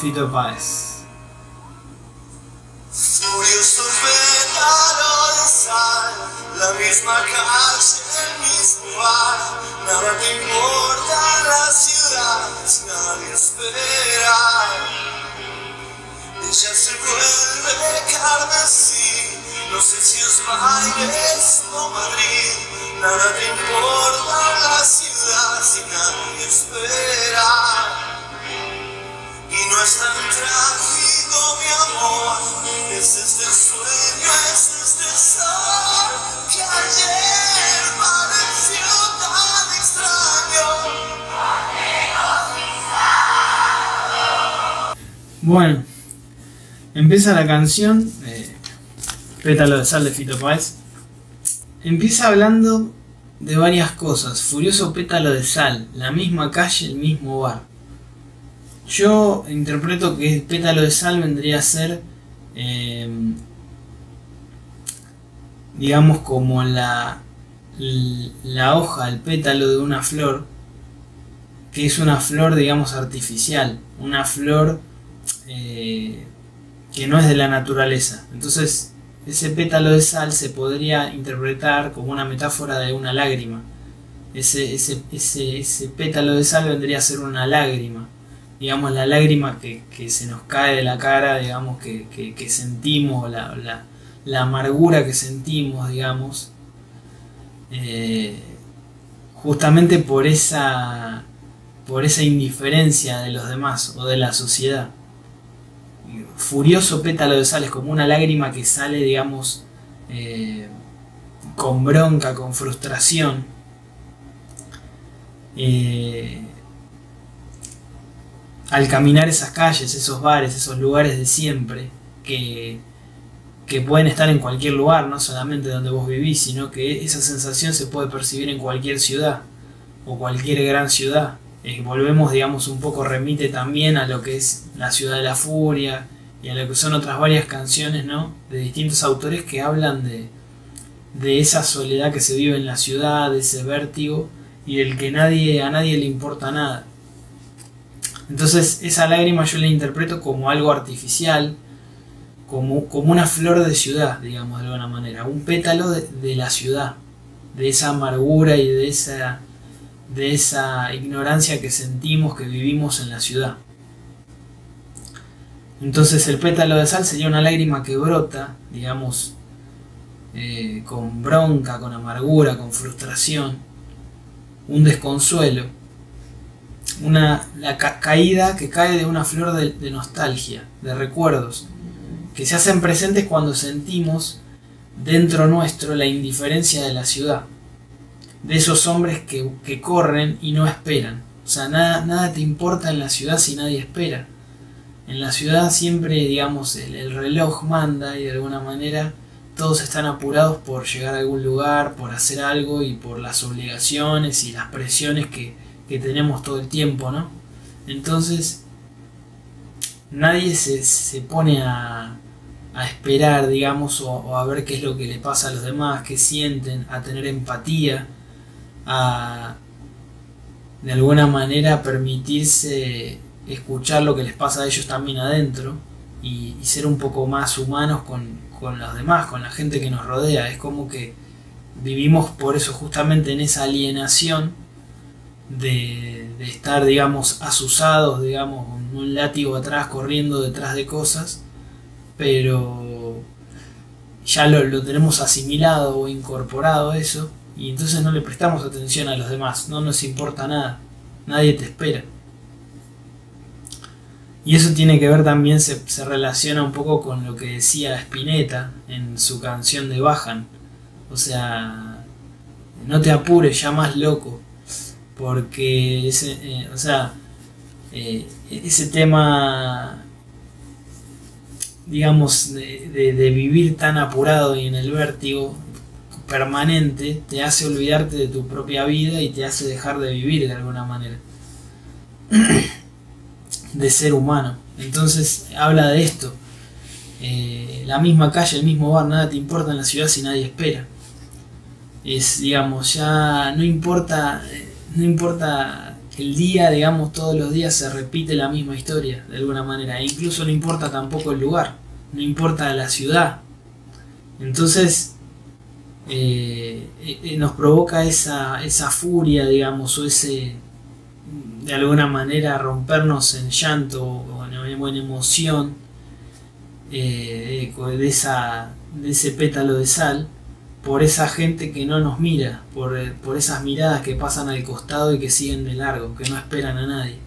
temón de empieza la canción, eh, Pétalo de Sal de Fito Páez. Empieza hablando de varias cosas. Furioso pétalo de sal, la misma calle, el mismo bar. Yo interpreto que pétalo de sal vendría a ser, eh, digamos, como la, la hoja, el pétalo de una flor, que es una flor, digamos, artificial, una flor eh, que no es de la naturaleza. Entonces, ese pétalo de sal se podría interpretar como una metáfora de una lágrima. Ese, ese, ese, ese pétalo de sal vendría a ser una lágrima. Digamos, la lágrima que, que se nos cae de la cara, digamos, que, que, sentimos, la, la, la, amargura que sentimos, digamos, eh, justamente por esa, por esa indiferencia de los demás o de la sociedad furioso pétalo de sal, es como una lágrima que sale, digamos, eh, con bronca, con frustración. Eh, al caminar esas calles, esos bares, esos lugares de siempre, que, que pueden estar en cualquier lugar, no solamente donde vos vivís, sino que esa sensación se puede percibir en cualquier ciudad o cualquier gran ciudad. Eh, volvemos, digamos, un poco remite también a lo que es la ciudad de la furia, y a lo que son otras varias canciones, ¿no? De distintos autores que hablan de, de esa soledad que se vive en la ciudad, de ese vértigo y del que nadie, a nadie le importa nada. Entonces esa lágrima yo la interpreto como algo artificial, como, como una flor de ciudad, digamos de alguna manera, un pétalo de, de la ciudad, de esa amargura y de esa, de esa ignorancia que sentimos, que vivimos en la ciudad. Entonces el pétalo de sal sería una lágrima que brota, digamos, eh, con bronca, con amargura, con frustración, un desconsuelo, una la ca caída que cae de una flor de, nostalgia, de recuerdos, que se hacen presentes cuando sentimos dentro nuestro la indiferencia de la ciudad, de esos hombres que, que corren y no esperan. O sea, nada, nada te importa en la ciudad si nadie espera en la ciudad siempre, digamos, el, el, reloj manda y de alguna manera todos están apurados por llegar a algún lugar, por hacer algo y por las obligaciones y las presiones que, que tenemos todo el tiempo, ¿no? Entonces, nadie se, se pone a, a, esperar, digamos, o, o, a ver qué es lo que le pasa a los demás, qué sienten, a tener empatía, a de alguna manera permitirse escuchar lo que les pasa a ellos también adentro y, ser un poco más humanos con, con, los demás, con la gente que nos rodea. Es como que vivimos por eso justamente en esa alienación de, de estar, digamos, asusados, digamos, con un látigo atrás, corriendo detrás de cosas, pero ya lo, lo tenemos asimilado o incorporado eso y entonces no le prestamos atención a los demás, no nos importa nada, nadie te espera. Y eso tiene que ver también, se, se, relaciona un poco con lo que decía Spinetta en su canción de Bajan. O sea, no te apures, ya más loco. Porque ese, eh, o sea, eh, ese tema, digamos, de, de, de, vivir tan apurado y en el vértigo permanente, te hace olvidarte de tu propia vida y te hace dejar de vivir de alguna manera de ser humano. Entonces habla de esto. Eh, la misma calle, el mismo bar, nada te importa en la ciudad si nadie espera. Es, digamos, ya no importa, no importa el día, digamos, todos los días se repite la misma historia, de alguna manera. E incluso no importa tampoco el lugar, no importa la ciudad. Entonces, eh, eh, nos provoca esa, esa furia, digamos, o ese, de alguna manera, rompernos en llanto o en, emoción eh, de, esa, de ese pétalo de sal por esa gente que no nos mira, por, por, esas miradas que pasan al costado y que siguen de largo, que no esperan a nadie.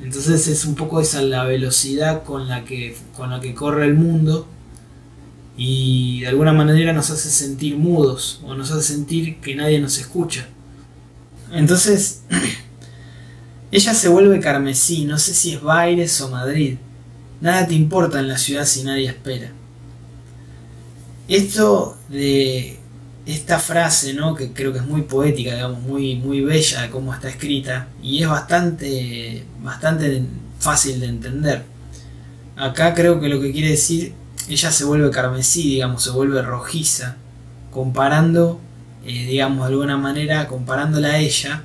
Entonces es un poco esa la velocidad con la que, con la que corre el mundo y de alguna manera nos hace sentir mudos o nos hace sentir que nadie nos escucha. Entonces, ella se vuelve carmesí, no sé si es Baires o Madrid. Nada te importa en la ciudad si nadie espera. Esto de esta frase, ¿no? que creo que es muy poética, digamos, muy, muy bella de cómo está escrita, y es bastante, bastante fácil de entender. Acá creo que lo que quiere decir ella se vuelve carmesí, digamos, se vuelve rojiza, comparando, eh, digamos, de alguna manera, comparándola a ella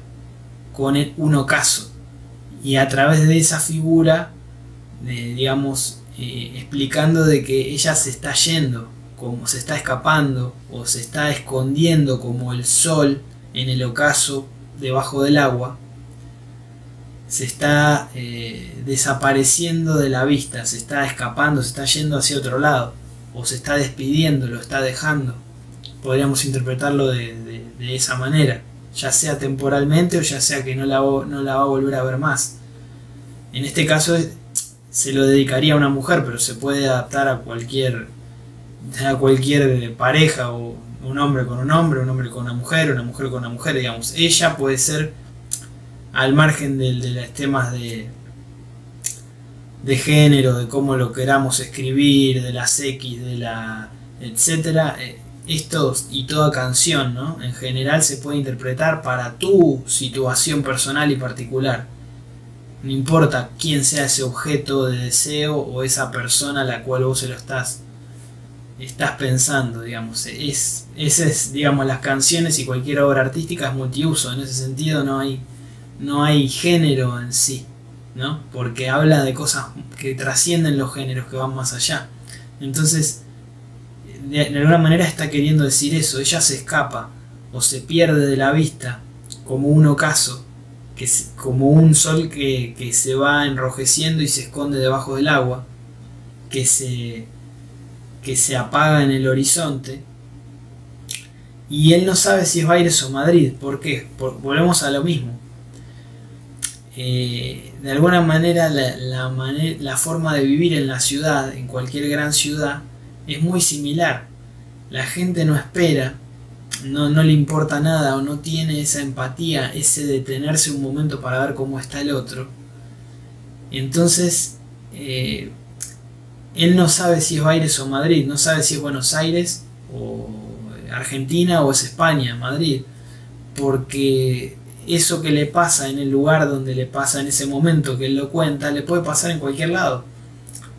con un ocaso. Y a través de esa figura, digamos, eh, explicando de que ella se está yendo, como se está escapando o se está escondiendo como el sol en el ocaso debajo del agua, se está eh, desapareciendo de la vista, se está escapando, se está yendo hacia otro lado, o se está despidiendo, lo está dejando. Podríamos interpretarlo de, esa manera, ya sea temporalmente o ya sea que no la, no la va a volver a ver más. En este caso se lo dedicaría a una mujer, pero se puede adaptar a cualquier, a cualquier pareja, o un hombre con un hombre, un hombre con una mujer, una mujer con una mujer, digamos. Ella puede ser al margen de, los temas de, de género, de cómo lo queramos escribir, de las X, de la etcétera, eh, esto y toda canción, ¿no? En general se puede interpretar para tu situación personal y particular. No importa quién sea ese objeto de deseo o esa persona a la cual vos se lo estás estás pensando, digamos. Es, digamos, las canciones y cualquier obra artística es multiuso. En ese sentido no hay no hay género en sí, ¿no? Porque habla de cosas que trascienden los géneros, que van más allá. Entonces, de, alguna manera está queriendo decir eso, ella se escapa o se pierde de la vista como un ocaso, que como un sol que, que se va enrojeciendo y se esconde debajo del agua, que se, que se apaga en el horizonte. Y él no sabe si es Baires o Madrid. ¿Por qué? volvemos a lo mismo eh, de alguna manera la, forma de vivir en la ciudad, en cualquier gran ciudad, es muy similar. La gente no espera, no, le importa nada o no tiene esa empatía, ese detenerse un momento para ver cómo está el otro. Entonces, eh, él no sabe si es Baires o Madrid, no sabe si es Buenos Aires o Argentina o es España, Madrid, porque eso que le pasa en el lugar donde le pasa en ese momento que él lo cuenta, le puede pasar en cualquier lado.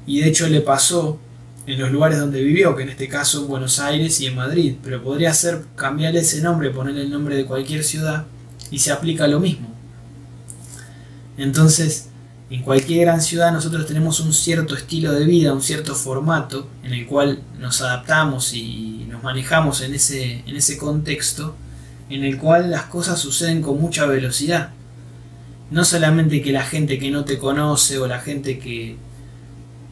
Y de hecho le pasó en los lugares donde vivió, que en este caso en Buenos Aires y en Madrid, pero podría ser cambiarle ese nombre, ponerle el nombre de cualquier ciudad y se aplica lo mismo. Entonces, en cualquier gran ciudad nosotros tenemos un cierto estilo de vida, un cierto formato en el cual nos adaptamos y nos manejamos en ese, en ese contexto en el cual las cosas suceden con mucha velocidad. No solamente que la gente que no te conoce o la gente que,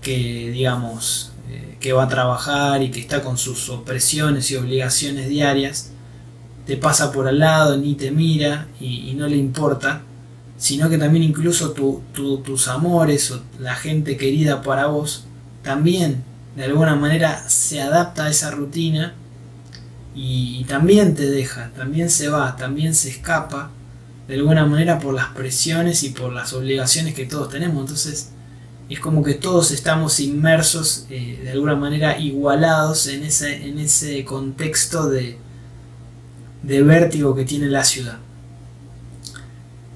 que digamos, eh, que va a trabajar y que está con sus opresiones y obligaciones diarias, te pasa por al lado, ni te mira y, no le importa, sino que también incluso tus amores o la gente querida para vos también de alguna manera se adapta a esa rutina y, también te deja, también se va, también se escapa de alguna manera por las presiones y por las obligaciones que todos tenemos. Entonces es como que todos estamos inmersos, eh, de alguna manera igualados en ese, en ese contexto de, de vértigo que tiene la ciudad.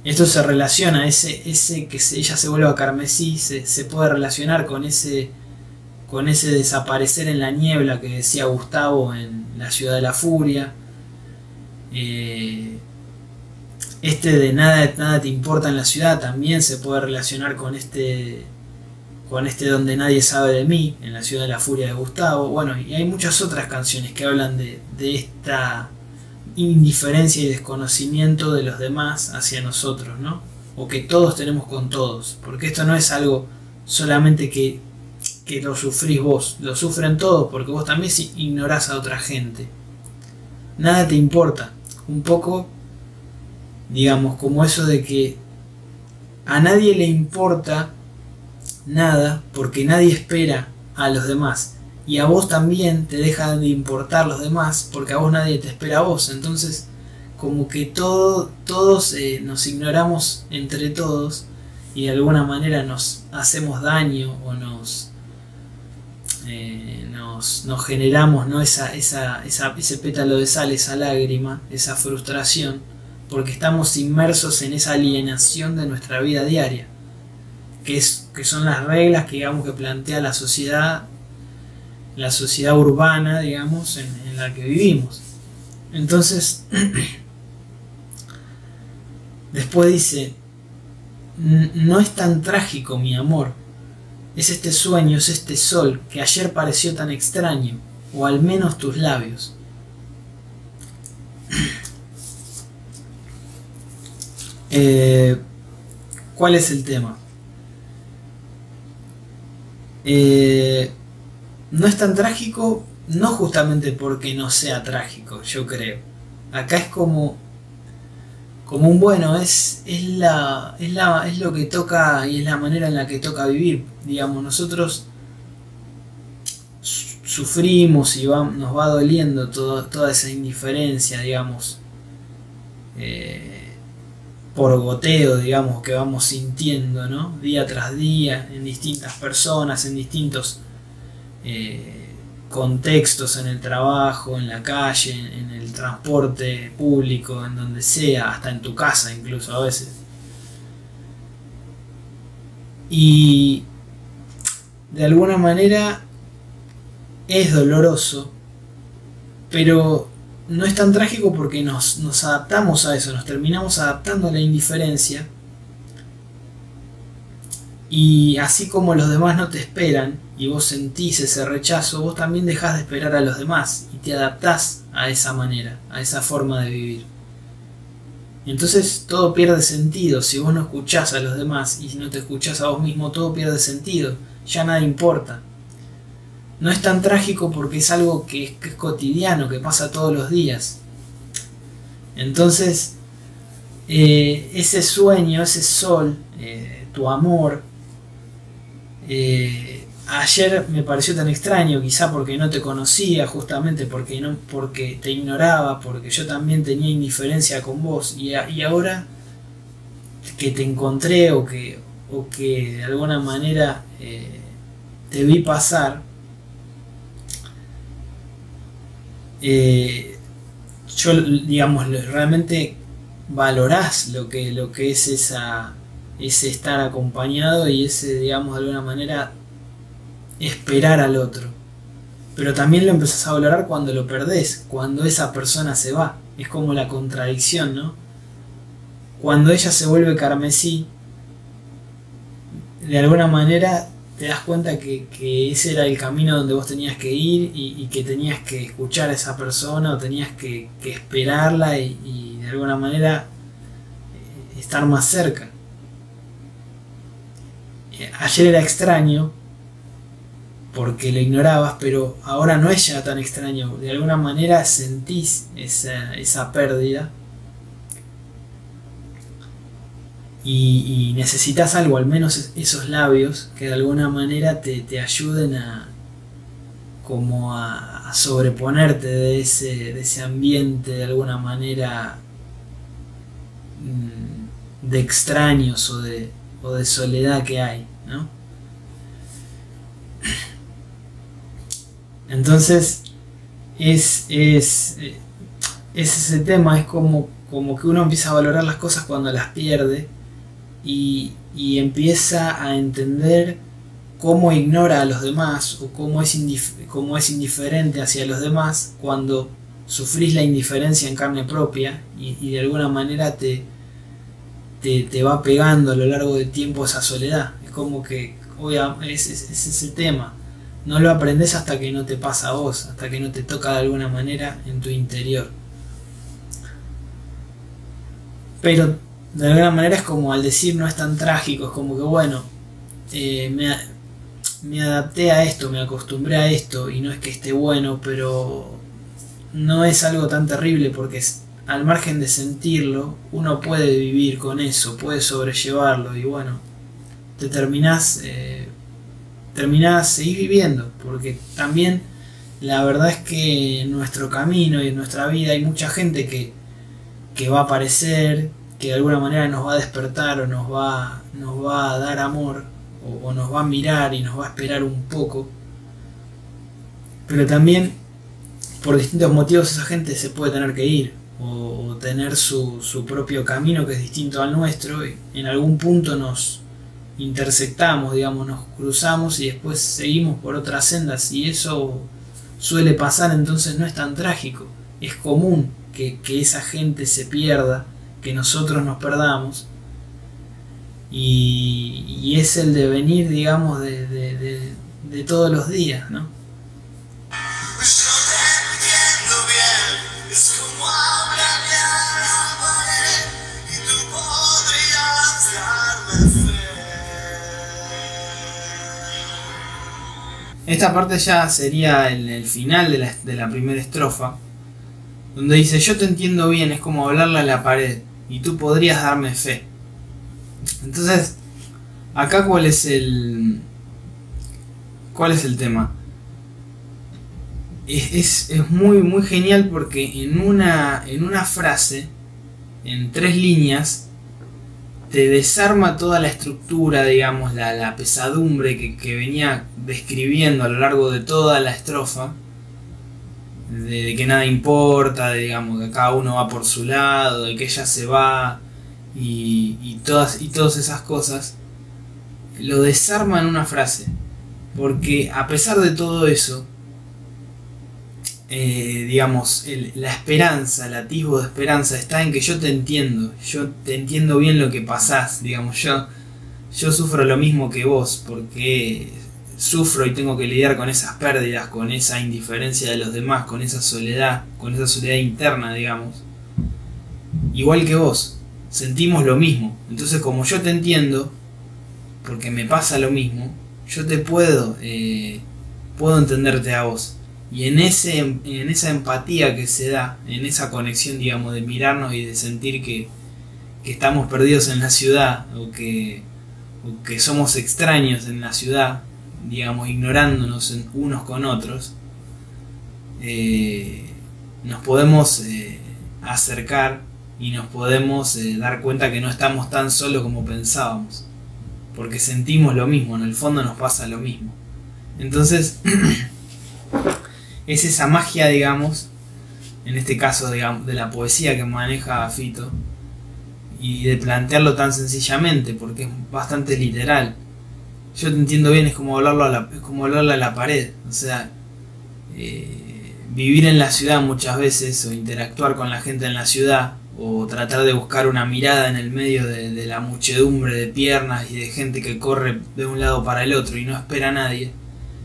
Esto se relaciona, ese, ese que ella se vuelva carmesí, se, puede relacionar con ese con ese desaparecer en la niebla que decía Gustavo en La ciudad de la furia. Eh, este de nada, nada te importa en la ciudad también se puede relacionar con este con este donde nadie sabe de mí, en la ciudad de la furia de Gustavo. Bueno, y hay muchas otras canciones que hablan de, de esta indiferencia y desconocimiento de los demás hacia nosotros, ¿no? O que todos tenemos con todos, porque esto no es algo solamente que, que lo sufrís vos, lo sufren todos, porque vos también ignorás a otra gente. Nada te importa, un poco, digamos, como eso de que a nadie le importa nada porque nadie espera a los demás. Y a vos también te dejan de importar los demás porque a vos nadie te espera a vos. Entonces, como que todo, todos eh, nos ignoramos entre todos y de alguna manera nos hacemos daño o nos, eh, nos, generamos ¿no? esa, ese pétalo de sal, esa lágrima, esa frustración, porque estamos inmersos en esa alienación de nuestra vida diaria que, es, que son las reglas que, digamos, que plantea la sociedad, la sociedad urbana, digamos, en, en la que vivimos. Entonces, después dice, no es tan trágico mi amor, es este sueño, es este sol que ayer pareció tan extraño, o al menos tus labios. Eh, ¿Cuál es el tema? Eh, no es tan trágico, no justamente porque no sea trágico, yo creo. Acá es como, como un bueno, es, es, la, es, la, es lo que toca y es la manera en la que toca vivir. Digamos, nosotros sufrimos y nos va doliendo toda esa indiferencia, digamos. Eh, por goteo, digamos, que vamos sintiendo, ¿no? Día tras día, en distintas personas, en distintos eh, contextos, en el trabajo, en la calle, en, el transporte público, en donde sea, hasta en tu casa incluso a veces. Y de alguna manera es doloroso, pero no es tan trágico porque nos, adaptamos a eso, nos terminamos adaptando a la indiferencia. Y así como los demás no te esperan y vos sentís ese rechazo, vos también dejás de esperar a los demás y te adaptás a esa manera, a esa forma de vivir. entonces todo pierde sentido. Si vos no escuchás a los demás y si no te escuchás a vos mismo, todo pierde sentido. Ya nada importa no es tan trágico porque es algo que es, cotidiano, que pasa todos los días. Entonces, eh, ese sueño, ese sol, eh, tu amor, eh, ayer me pareció tan extraño, quizá porque no te conocía, justamente porque, no, porque te ignoraba, porque yo también tenía indiferencia con vos, y, ahora que te encontré o que, o que de alguna manera te vi pasar, eh, yo, digamos, realmente valorás lo que, lo que es esa, ese estar acompañado y ese, digamos, de alguna manera esperar al otro. Pero también lo empezás a valorar cuando lo perdés, cuando esa persona se va. Es como la contradicción, ¿no? Cuando ella se vuelve carmesí, de alguna manera te das cuenta que, ese era el camino donde vos tenías que ir y, que tenías que escuchar a esa persona o tenías que, esperarla y, de alguna manera eh, estar más cerca. Eh, ayer era extraño porque lo ignorabas, pero ahora no es ya tan extraño. De alguna manera sentís esa, esa pérdida y, necesitas algo, al menos esos labios, que de alguna manera te, ayuden a como a, sobreponerte de ese, de ese ambiente de alguna manera mm, de extraños o de, o de soledad que hay, ¿no? Entonces, es, es, es ese tema, es como, como que uno empieza a valorar las cosas cuando las pierde y, empieza a entender cómo ignora a los demás o cómo es, cómo es indiferente hacia los demás cuando sufrís la indiferencia en carne propia y, de alguna manera te, te, va pegando a lo largo del tiempo esa soledad. Es como que, obviamente, ese, es el tema. No lo aprendes hasta que no te pasa a vos, hasta que no te toca de alguna manera en tu interior. Pero de alguna manera es como al decir no es tan trágico, es como que bueno, eh, me, adapté a esto, me acostumbré a esto y no es que esté bueno, pero no es algo tan terrible porque al margen de sentirlo, uno puede vivir con eso, puede sobrellevarlo y bueno, te terminás, eh, terminás, seguís viviendo, porque también la verdad es que en nuestro camino y en nuestra vida hay mucha gente que, que va a aparecer, que de alguna manera nos va a despertar o nos va, nos va a dar amor o, o nos va a mirar y nos va a esperar un poco. Pero también por distintos motivos esa gente se puede tener que ir o, tener su, su, propio camino que es distinto al nuestro y en algún punto nos intersectamos, digamos, nos cruzamos y después seguimos por otras sendas. Y eso suele pasar entonces no es tan trágico, es común que, esa gente se pierda, que nosotros nos perdamos. Y, es el devenir, digamos, de, de todos los días, ¿no? Esta parte ya sería el, final de la, de la, primera estrofa, donde dice, yo te entiendo bien, es como hablarle a la pared, y tú podrías darme fe. Entonces, acá cuál es el... ¿Cuál es el tema? Es, es, muy, muy genial porque en una, en una frase, en tres líneas, te desarma toda la estructura, digamos, la, pesadumbre que, venía describiendo a lo largo de toda la estrofa, de, que nada importa, digamos, que cada uno va por su lado, de que ella se va y, todas, y todas esas cosas, lo desarma en una frase, porque a pesar de todo eso, eh, digamos, la esperanza, el atisbo de esperanza está en que yo te entiendo, yo te entiendo bien lo que pasás, digamos, yo, yo sufro lo mismo que vos, porque sufro y tengo que lidiar con esas pérdidas, con esa indiferencia de los demás, con esa soledad, con esa soledad interna, digamos. Igual que vos, sentimos lo mismo. Entonces como yo te entiendo, porque me pasa lo mismo, yo te puedo, eh, puedo entenderte a vos. Y en, ese, en esa empatía que se da, en esa conexión, digamos, de mirarnos y de sentir que, estamos perdidos en la ciudad o que, que somos extraños en la ciudad, digamos, ignorándonos unos con otros, eh, nos podemos eh, acercar y nos podemos eh, dar cuenta que no estamos tan solos como pensábamos, porque sentimos lo mismo, en el fondo nos pasa lo mismo. Entonces, es esa magia, digamos, en este caso digamos, de la poesía que maneja Fito, y de plantearlo tan sencillamente, porque es bastante literal. Yo te entiendo bien, es como hablarlo a la, como hablarle a la pared, o sea, eh, vivir en la ciudad muchas veces, o interactuar con la gente en la ciudad, o tratar de buscar una mirada en el medio de, de la muchedumbre de piernas y de gente que corre de un lado para el otro y no espera a nadie,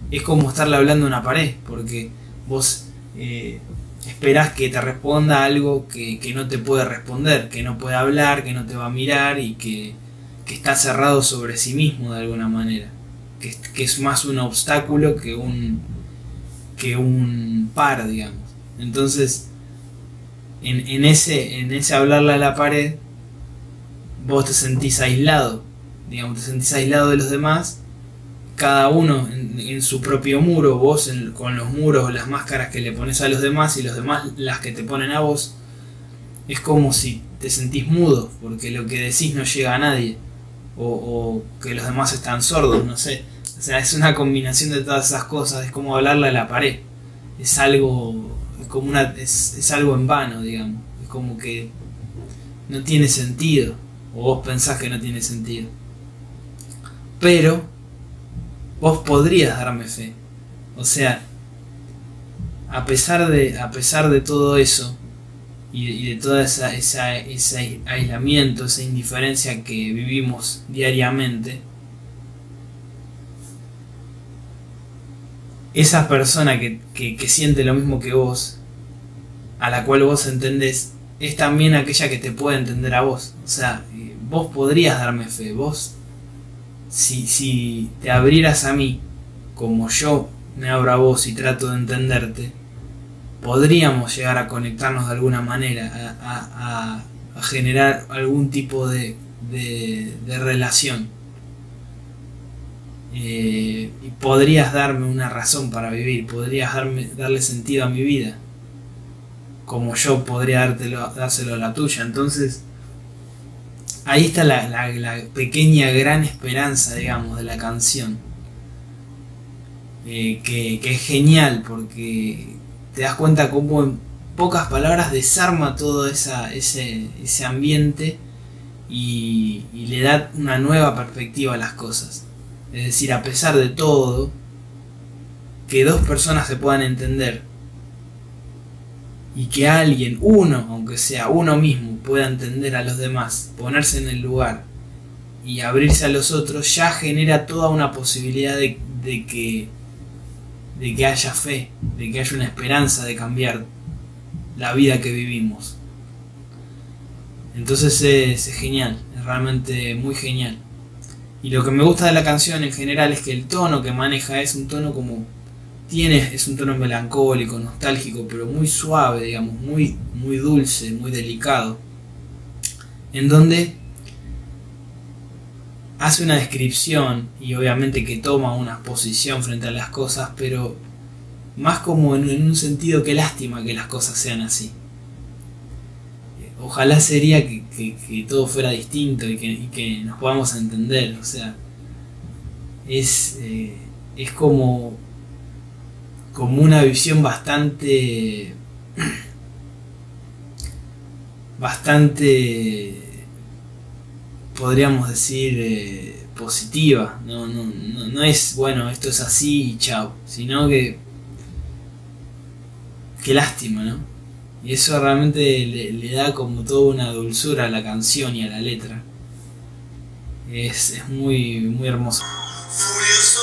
es como estarle hablando a una pared, porque vos eh, esperás que te responda algo que, no te puede responder, que no puede hablar, que no te va a mirar y que, está cerrado sobre sí mismo de alguna manera, que, es más un obstáculo que un, que un par, digamos. Entonces, en, ese, en ese hablarle a la pared, vos te sentís aislado, digamos, te sentís aislado de los demás cada uno en, su propio muro, vos con los muros las máscaras que le pones a los demás y los demás las que te ponen a vos, es como si te sentís mudo, porque lo que decís no llega a nadie, o, que los demás están sordos, no sé. O sea, es una combinación de todas esas cosas, es como hablarle a la pared, es algo, es como una, es, es algo en vano, digamos, es como que no tiene sentido, o vos pensás que no tiene sentido. Pero vos podrías darme fe. O sea, a pesar de, a pesar de todo eso, y, y de todo esa, esa, ese aislamiento, esa indiferencia que vivimos diariamente, esa persona que, que, que siente lo mismo que vos, a la cual vos entendés, es también aquella que te puede entender a vos. O sea, eh, vos podrías darme fe, vos, si, si te abrieras a mí, como yo me abro a vos y trato de entenderte, podríamos llegar a conectarnos de alguna manera, a, a, generar algún tipo de, de, de relación. Eh, y podrías darme una razón para vivir, podrías darme, darle sentido a mi vida, como yo podría dártelo, dárselo a la tuya. Entonces, ahí está la, pequeña gran esperanza, digamos, de la canción. Eh, que, es genial porque te das cuenta cómo en pocas palabras desarma todo ese, ese ambiente y, y le da una nueva perspectiva a las cosas. Es decir, a pesar de todo, que dos personas se puedan entender y que alguien, uno, aunque sea uno mismo, pueda entender a los demás, ponerse en el lugar y abrirse a los otros, ya genera toda una posibilidad de, de que de que haya fe, de que haya una esperanza de cambiar la vida que vivimos. Entonces es, es genial, es realmente muy genial. Y lo que me gusta de la canción en general es que el tono que maneja es un tono como tiene es un tono melancólico, nostálgico, pero muy suave, digamos, muy muy dulce, muy delicado. En donde hace una descripción y obviamente que toma una posición frente a las cosas, pero más como en, un sentido que lástima que las cosas sean así. Ojalá sería que, que, todo fuera distinto y que, que, nos podamos entender. O sea, es, eh, es como, como una visión bastante, bastante, podríamos decir, eh, positiva. No, no, no, no es, bueno, esto es así y chao. Sino que, qué lástima, ¿no? Y eso realmente le, da como toda una dulzura a la canción y a la letra. Es, es muy, muy hermoso. Furioso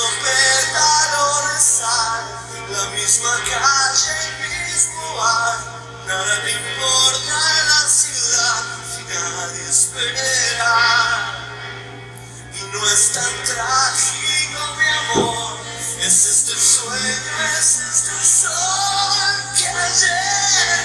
la misma calle, el mismo bar. Nada te importa la ciudad si nadie espera. Y no es tan trágico, mi amor. Es este sueño, es este sol que ayer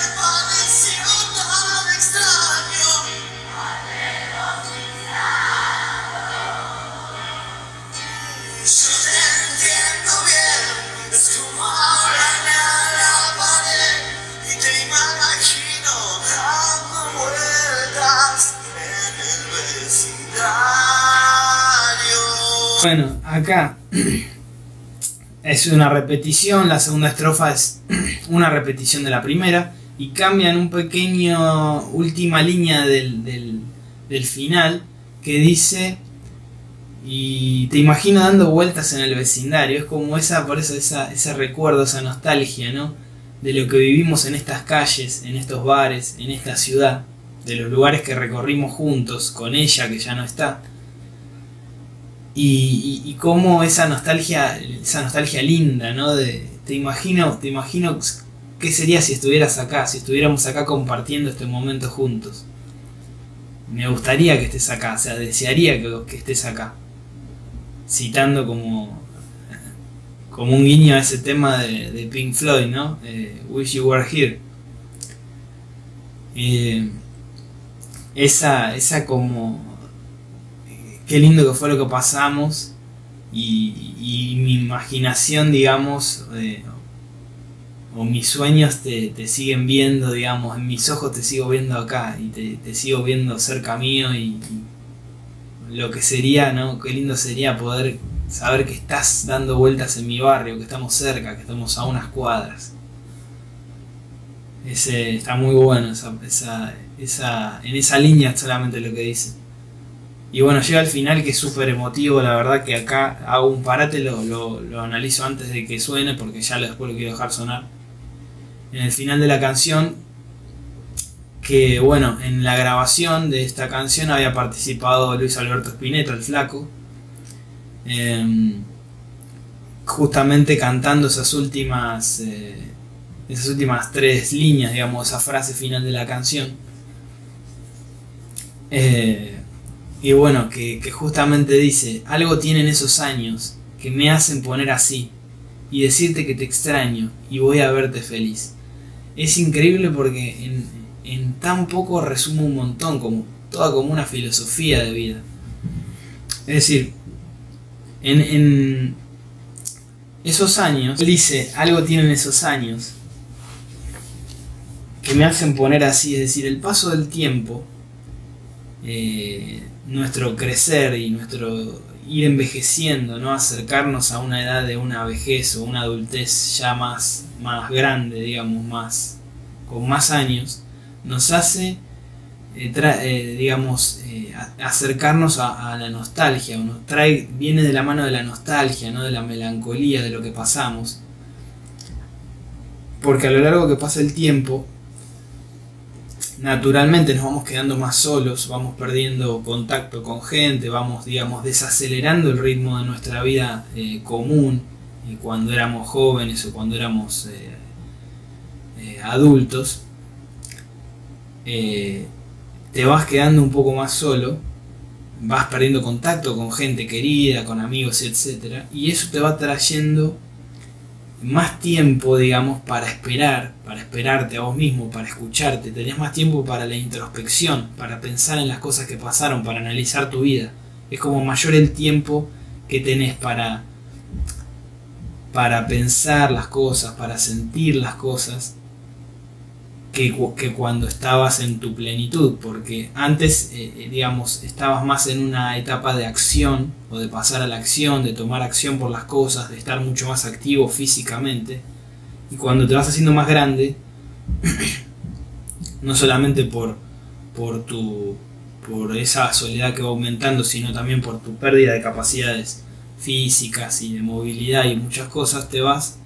Bueno, acá es una repetición, la segunda estrofa es una repetición de la primera y cambian un pequeño última línea del, del, del final que dice y te imagino dando vueltas en el vecindario, es como esa, por eso esa, ese recuerdo, esa nostalgia, ¿no? De lo que vivimos en estas calles, en estos bares, en esta ciudad, de los lugares que recorrimos juntos, con ella que ya no está. Y, y, cómo esa nostalgia, esa nostalgia linda, ¿no? De, te imagino, te imagino qué sería si estuvieras acá, si estuviéramos acá compartiendo este momento juntos. Me gustaría que estés acá, o sea, desearía que, estés acá citando como como un guiño a ese tema de, de Pink Floyd, ¿no? Eh, Wish You Were Here. Eh, esa, esa como qué lindo que fue lo que pasamos y, mi imaginación, digamos, eh, o mis sueños te, siguen viendo, digamos, en mis ojos te sigo viendo acá y te, sigo viendo cerca mío y, y lo que sería, ¿no? Qué lindo sería poder saber que estás dando vueltas en mi barrio, que estamos cerca, que estamos a unas cuadras. Ese, está muy bueno esa, esa, esa, en esa línea solamente lo que dice. Y bueno, llega al final que es súper emotivo, la verdad que acá hago un parate, lo, lo, analizo antes de que suene porque ya después lo quiero dejar sonar. En el final de la canción que bueno, en la grabación de esta canción había participado Luis Alberto Spinetta, el flaco, em, justamente cantando esas últimas, eh, esas últimas tres líneas, digamos, esa frase final de la canción. Eh, y bueno, que, que justamente dice, algo tienen esos años que me hacen poner así y decirte que te extraño y voy a verte feliz. Es increíble porque en, en tan poco resume un montón, como toda como una filosofía de vida. Es decir, en, en esos años, él dice, algo tienen esos años que me hacen poner así, es decir, el paso del tiempo, eh, nuestro crecer y nuestro ir envejeciendo, ¿no? acercarnos a una edad de una vejez o una adultez ya más, más grande, digamos, más, con más años, nos hace, eh, eh, digamos, eh, acercarnos a, la nostalgia, nos trae, viene de la mano de la nostalgia, ¿no? de la melancolía de lo que pasamos. Porque a lo largo que pasa el tiempo, naturalmente nos vamos quedando más solos, vamos perdiendo contacto con gente, vamos, digamos, desacelerando el ritmo de nuestra vida común cuando éramos jóvenes o cuando éramos adultos. Eh, te vas quedando un poco más solo, vas perdiendo contacto con gente querida, con amigos, etc. Y eso te va trayendo más tiempo, digamos, para esperar, para esperarte a vos mismo, para escucharte. Tenés más tiempo para la introspección, para pensar en las cosas que pasaron, para analizar tu vida. Es como mayor el tiempo que tenés para, para pensar las cosas, para sentir las cosas que, cuando estabas en tu plenitud, porque antes, eh, eh, digamos, estabas más en una etapa de acción o de pasar a la acción, de tomar acción por las cosas, de estar mucho más activo físicamente, y cuando te vas haciendo más grande, no solamente por, por, tu, por esa soledad que va aumentando, sino también por tu pérdida de capacidades físicas y de movilidad y muchas cosas, te vas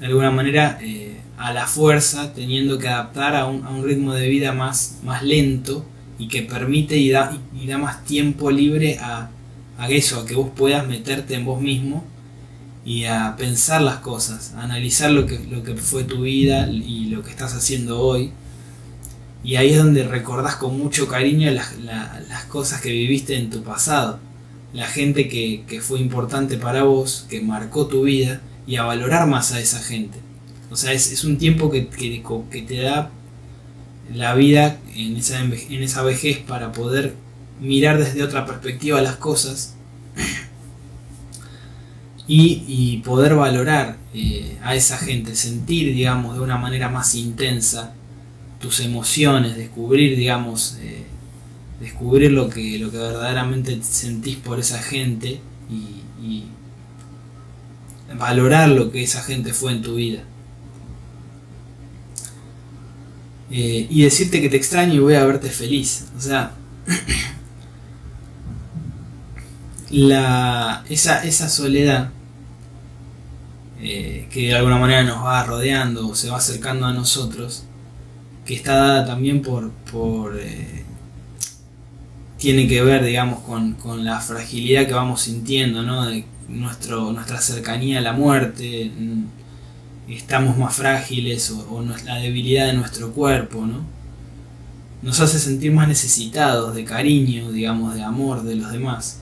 de alguna manera eh, a la fuerza, teniendo que adaptar a un, a un, ritmo de vida más, más lento y que permite y da, y da más tiempo libre a, a, eso, a que vos puedas meterte en vos mismo y a pensar las cosas, a analizar lo que, lo que fue tu vida y lo que estás haciendo hoy. Y ahí es donde recordás con mucho cariño las, las cosas que viviste en tu pasado, la gente que, que fue importante para vos, que marcó tu vida y a valorar más a esa gente. O sea, es, un tiempo que, que, te da la vida en esa, en esa vejez para poder mirar desde otra perspectiva las cosas y, poder valorar eh, a esa gente, sentir, digamos, de una manera más intensa tus emociones, descubrir, digamos, eh, descubrir lo que, lo que verdaderamente sentís por esa gente y valorar lo que esa gente fue en tu vida. Eh, y decirte que te extraño y voy a verte feliz. O sea, la, esa, esa soledad eh, que de alguna manera nos va rodeando o se va acercando a nosotros, que está dada también por... por eh, tiene que ver, digamos, con, con, la fragilidad que vamos sintiendo, ¿no? Nuestro, nuestra cercanía a la muerte, estamos más frágiles o, la debilidad de nuestro cuerpo, ¿no? Nos hace sentir más necesitados de cariño, digamos, de amor de los demás.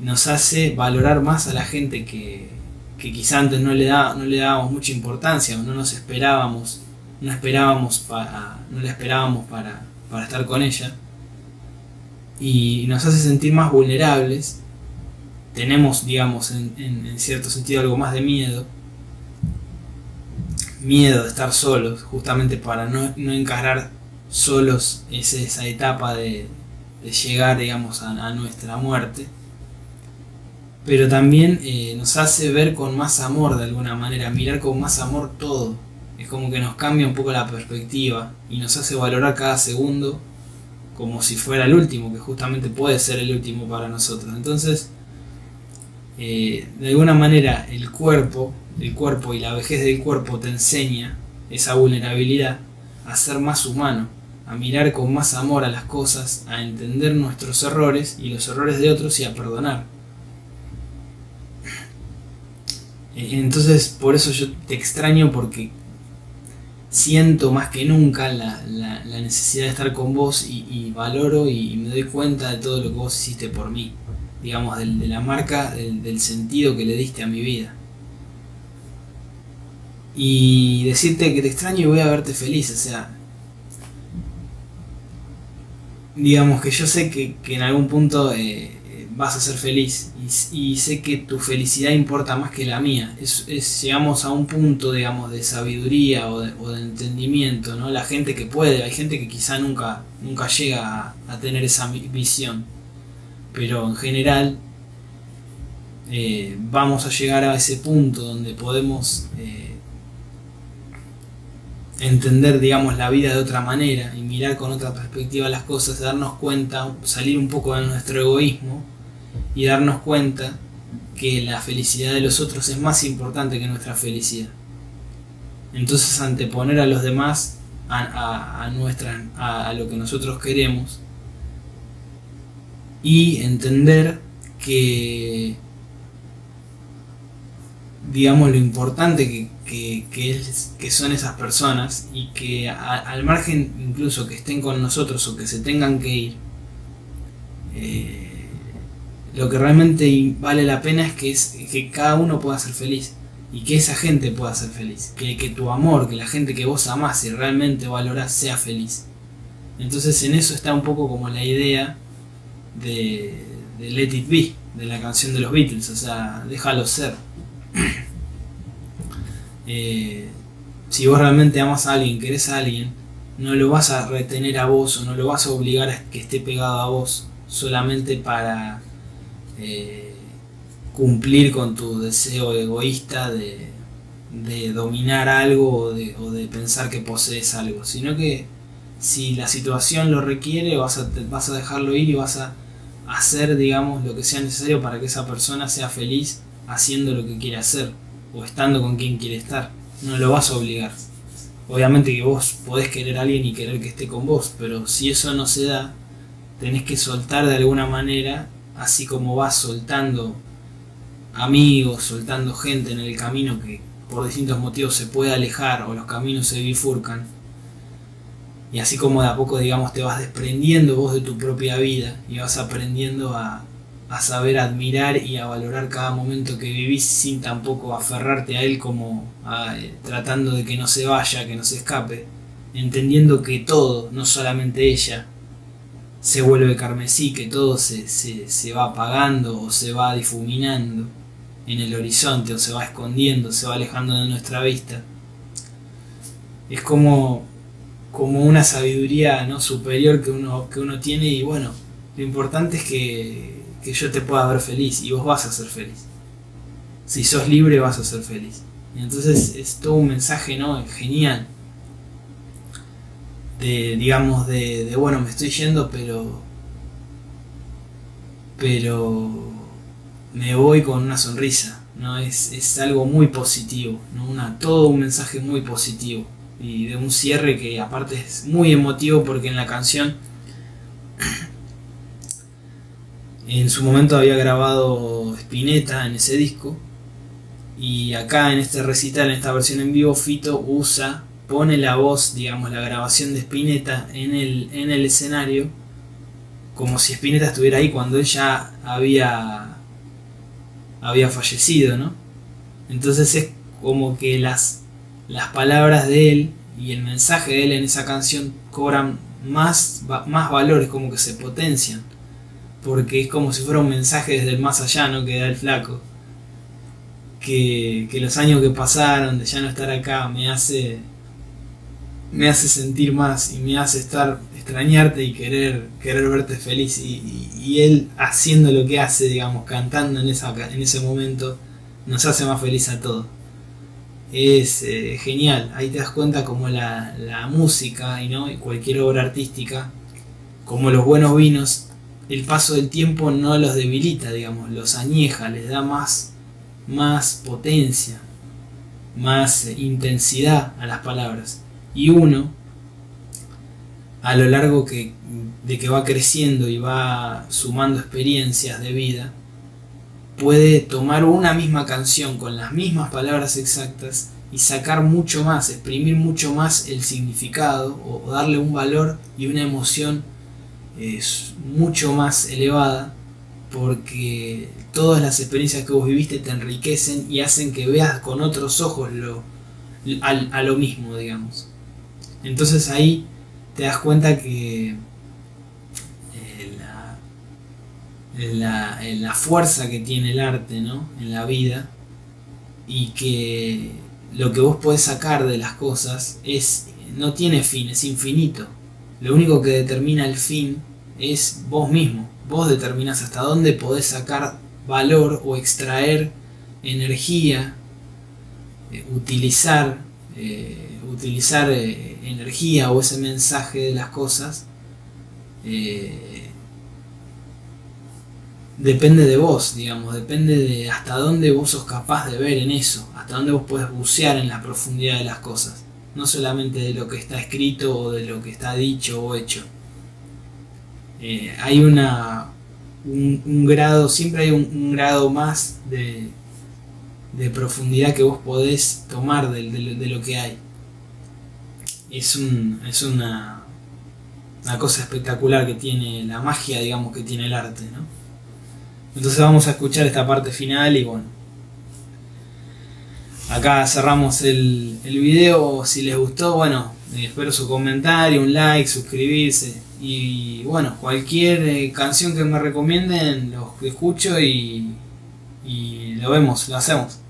Nos hace valorar más a la gente que, que quizá antes no le, da, no le dábamos mucha importancia o no nos esperábamos, no esperábamos para, no la esperábamos para, para estar con ella. Y nos hace sentir más vulnerables. Tenemos, digamos, en, en cierto sentido algo más de miedo miedo de estar solos, justamente para no, no encarar solos esa etapa de, llegar, digamos, a, nuestra muerte. Pero también eh, nos hace ver con más amor de alguna manera, mirar con más amor todo. Es como que nos cambia un poco la perspectiva y nos hace valorar cada segundo como si fuera el último, que justamente puede ser el último para nosotros. Entonces, eh, de alguna manera el cuerpo el cuerpo y la vejez del cuerpo te enseña esa vulnerabilidad a ser más humano, a mirar con más amor a las cosas, a entender nuestros errores y los errores de otros y a perdonar. Eh, entonces, por eso yo te extraño porque siento más que nunca la, necesidad de estar con vos y, valoro y, me doy cuenta de todo lo que vos hiciste por mí, digamos, de, la marca, del, sentido que le diste a mi vida. Y decirte que te extraño y voy a verte feliz, o sea, digamos que yo sé que, en algún punto eh, vas a ser feliz y, sé que tu felicidad importa más que la mía. Llegamos a un punto, digamos, de sabiduría o de, entendimiento, ¿no? La gente que puede, hay gente que quizá nunca, nunca llega a, tener esa visión, pero en general eh, vamos a llegar a ese punto donde podemos eh, entender, digamos, la vida de otra manera y mirar con otra perspectiva las cosas, darnos cuenta, salir un poco de nuestro egoísmo y darnos cuenta que la felicidad de los otros es más importante que nuestra felicidad. Entonces anteponer a los demás a, nuestra, a, lo que nosotros queremos y entender que digamos lo importante que, es, que son esas personas y que al margen incluso que estén con nosotros o que se tengan que ir, eh, lo que realmente vale la pena es que, es que cada uno pueda ser feliz y que esa gente pueda ser feliz, que, que tu amor, que la gente que vos amás y realmente valorás sea feliz. Entonces en eso está un poco como la idea de, Let It Be, de la canción de los Beatles, o sea, déjalo ser. Eh, si vos realmente amas a alguien, querés a alguien, no lo vas a retener a vos o no lo vas a obligar a que esté pegado a vos solamente para eh, cumplir con tu deseo egoísta de, dominar algo o de, pensar que posees algo, sino que si la situación lo requiere vas a, vas a dejarlo ir y vas a hacer, digamos, lo que sea necesario para que esa persona sea feliz haciendo lo que quiere hacer o estando con quien quiere estar. No lo vas a obligar. Obviamente que vos podés querer a alguien y querer que esté con vos, pero si eso no se da, tenés que soltar de alguna manera así como vas soltando amigos, soltando gente en el camino que por distintos motivos se puede alejar o los caminos se bifurcan. Y así como de a poco, digamos, te vas desprendiendo vos de tu propia vida y vas aprendiendo a, saber admirar y a valorar cada momento que vivís sin tampoco aferrarte a él como eh, tratando de que no se vaya, que no se escape, entendiendo que todo, no solamente ella, se vuelve carmesí, que todo se, se, va apagando o se va difuminando en el horizonte o se va escondiendo, se va alejando de nuestra vista. Es como, como una sabiduría ¿no? superior que uno, que uno tiene y bueno, lo importante es que, que yo te pueda ver feliz y vos vas a ser feliz. Si sos libre vas a ser feliz. Y entonces es todo un mensaje ¿no? genial de digamos de, bueno me estoy yendo pero pero me voy con una sonrisa no es, algo muy positivo ¿no? una, todo un mensaje muy positivo y de un cierre que aparte es muy emotivo porque en la canción en su momento había grabado Spinetta en ese disco y acá en este recital en esta versión en vivo Fito usa pone la voz, digamos, la grabación de Spinetta en el, en el escenario, como si Spinetta estuviera ahí cuando él ya había, había fallecido, ¿no? Entonces es como que las, las palabras de él y el mensaje de él en esa canción cobran más, más valores, como que se potencian, porque es como si fuera un mensaje desde el más allá, ¿no? Que da el flaco. Que, que los años que pasaron de ya no estar acá me hace me hace sentir más y me hace estar extrañarte y querer querer verte feliz y, él haciendo lo que hace digamos cantando en esa en ese momento nos hace más feliz a todos es eh, genial. Ahí te das cuenta como la, música y no cualquier obra artística como los buenos vinos el paso del tiempo no los debilita digamos los añeja les da más más potencia más intensidad a las palabras. Y uno a lo largo que, de que va creciendo y va sumando experiencias de vida, puede tomar una misma canción con las mismas palabras exactas y sacar mucho más, exprimir mucho más el significado o, darle un valor y una emoción mucho más elevada porque todas las experiencias que vos viviste te enriquecen y hacen que veas con otros ojos lo, a lo mismo, digamos. Entonces ahí te das cuenta que eh, la, la, fuerza que tiene el arte ¿no? en la vida y que lo que vos podés sacar de las cosas es no tiene fin, es infinito. Lo único que determina el fin es vos mismo. Vos determinás hasta dónde podés sacar valor o extraer energía, eh, utilizar, eh, utilizar eh, energía o ese mensaje de las cosas. Depende de vos, digamos, depende de hasta dónde vos sos capaz de ver en eso, hasta dónde vos podés bucear en la profundidad de las cosas, no solamente de lo que está escrito o de lo que está dicho o hecho. Eh, hay una, un, grado, siempre hay un, grado más de, de, profundidad que vos podés tomar de, lo que hay. Es, un, es una, una cosa espectacular que tiene la magia, digamos, que tiene el arte, ¿no? Entonces vamos a escuchar esta parte final y bueno. Acá cerramos el, el video. Si les gustó, bueno, espero su comentario, un like, suscribirse. Y bueno, cualquier eh, canción que me recomienden, lo escucho y, y lo vemos, lo hacemos.